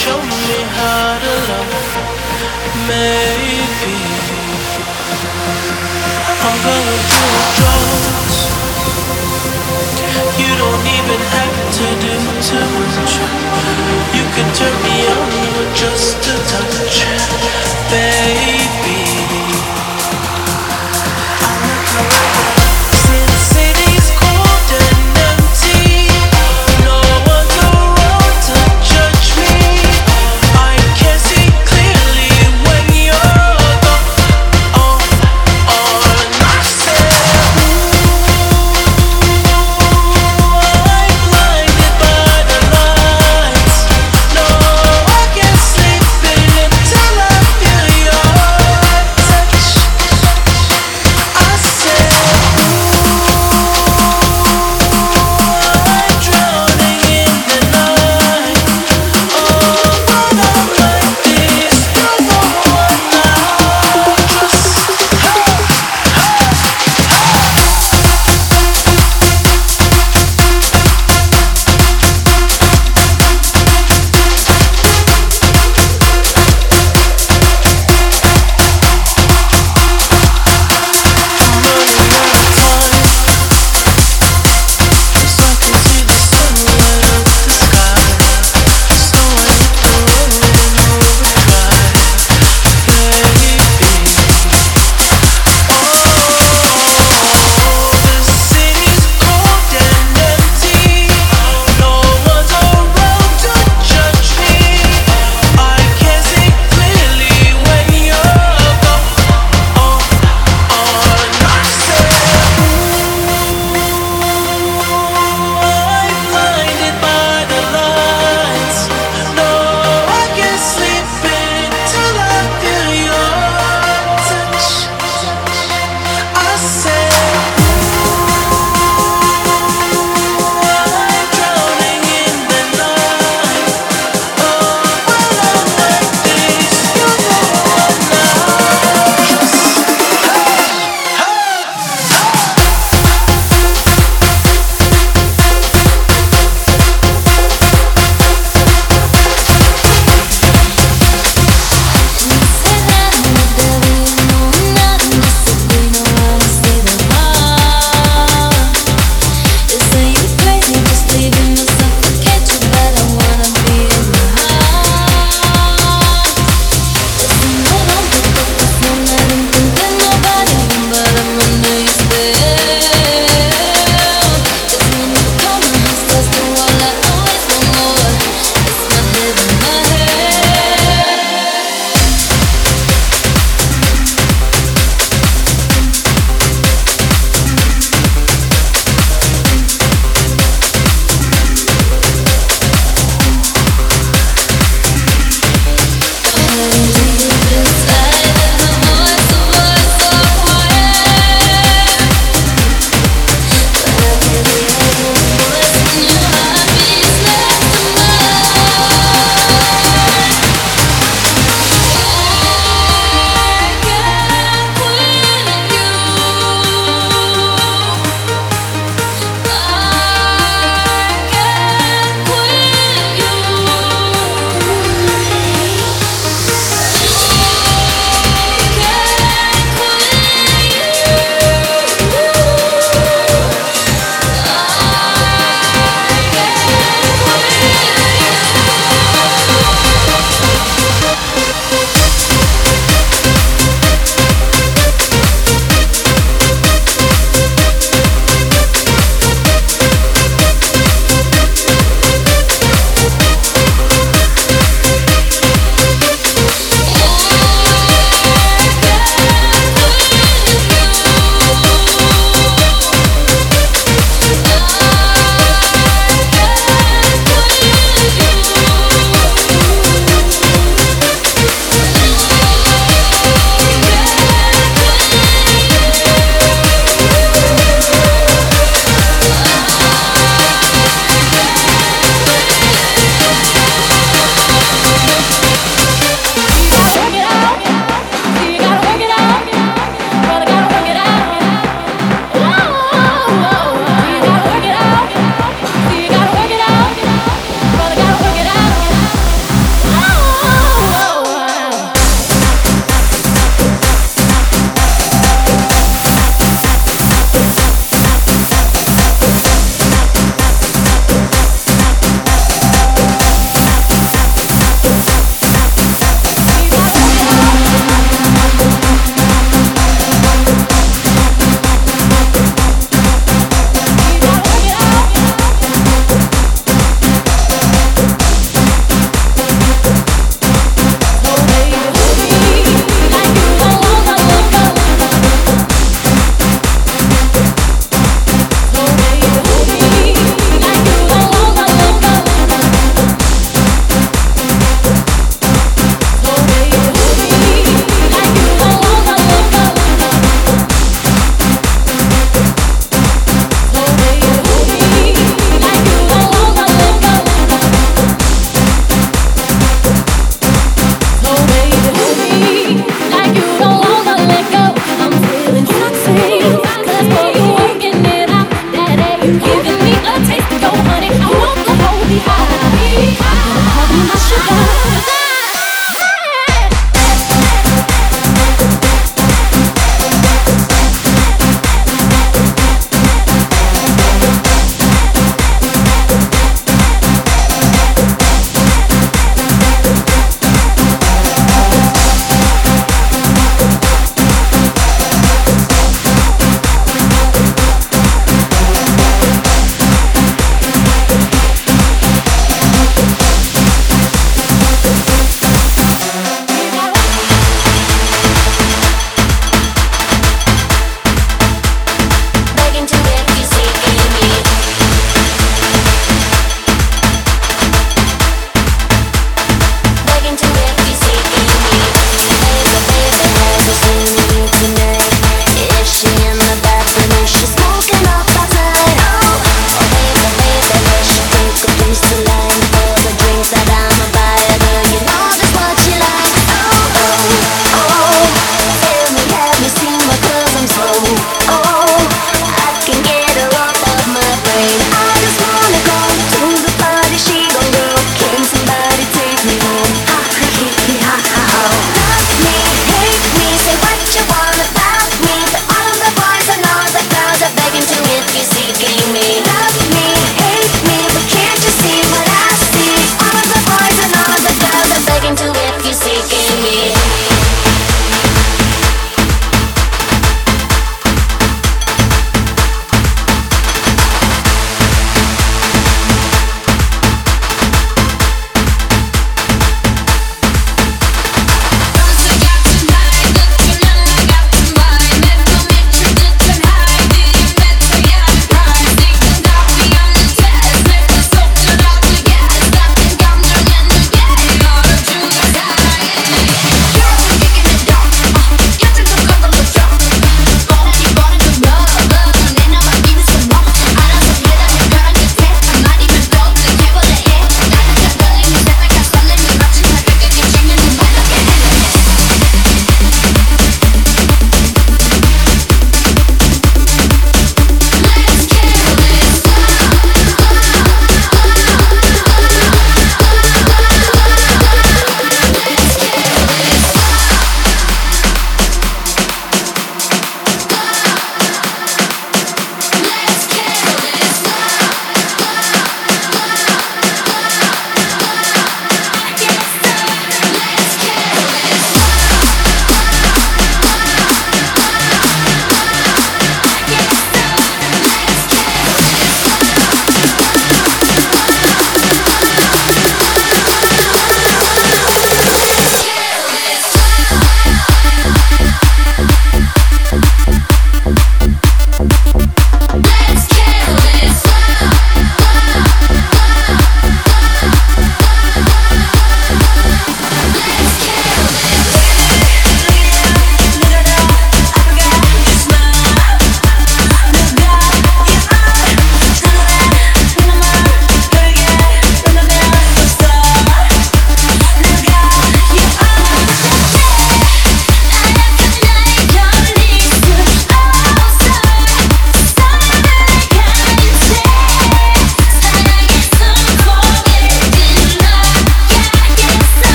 show me how to love. Maybe I'm going through drugs. You don't even have to do too much. You can turn me on with just a touch, baby.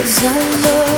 Cause I love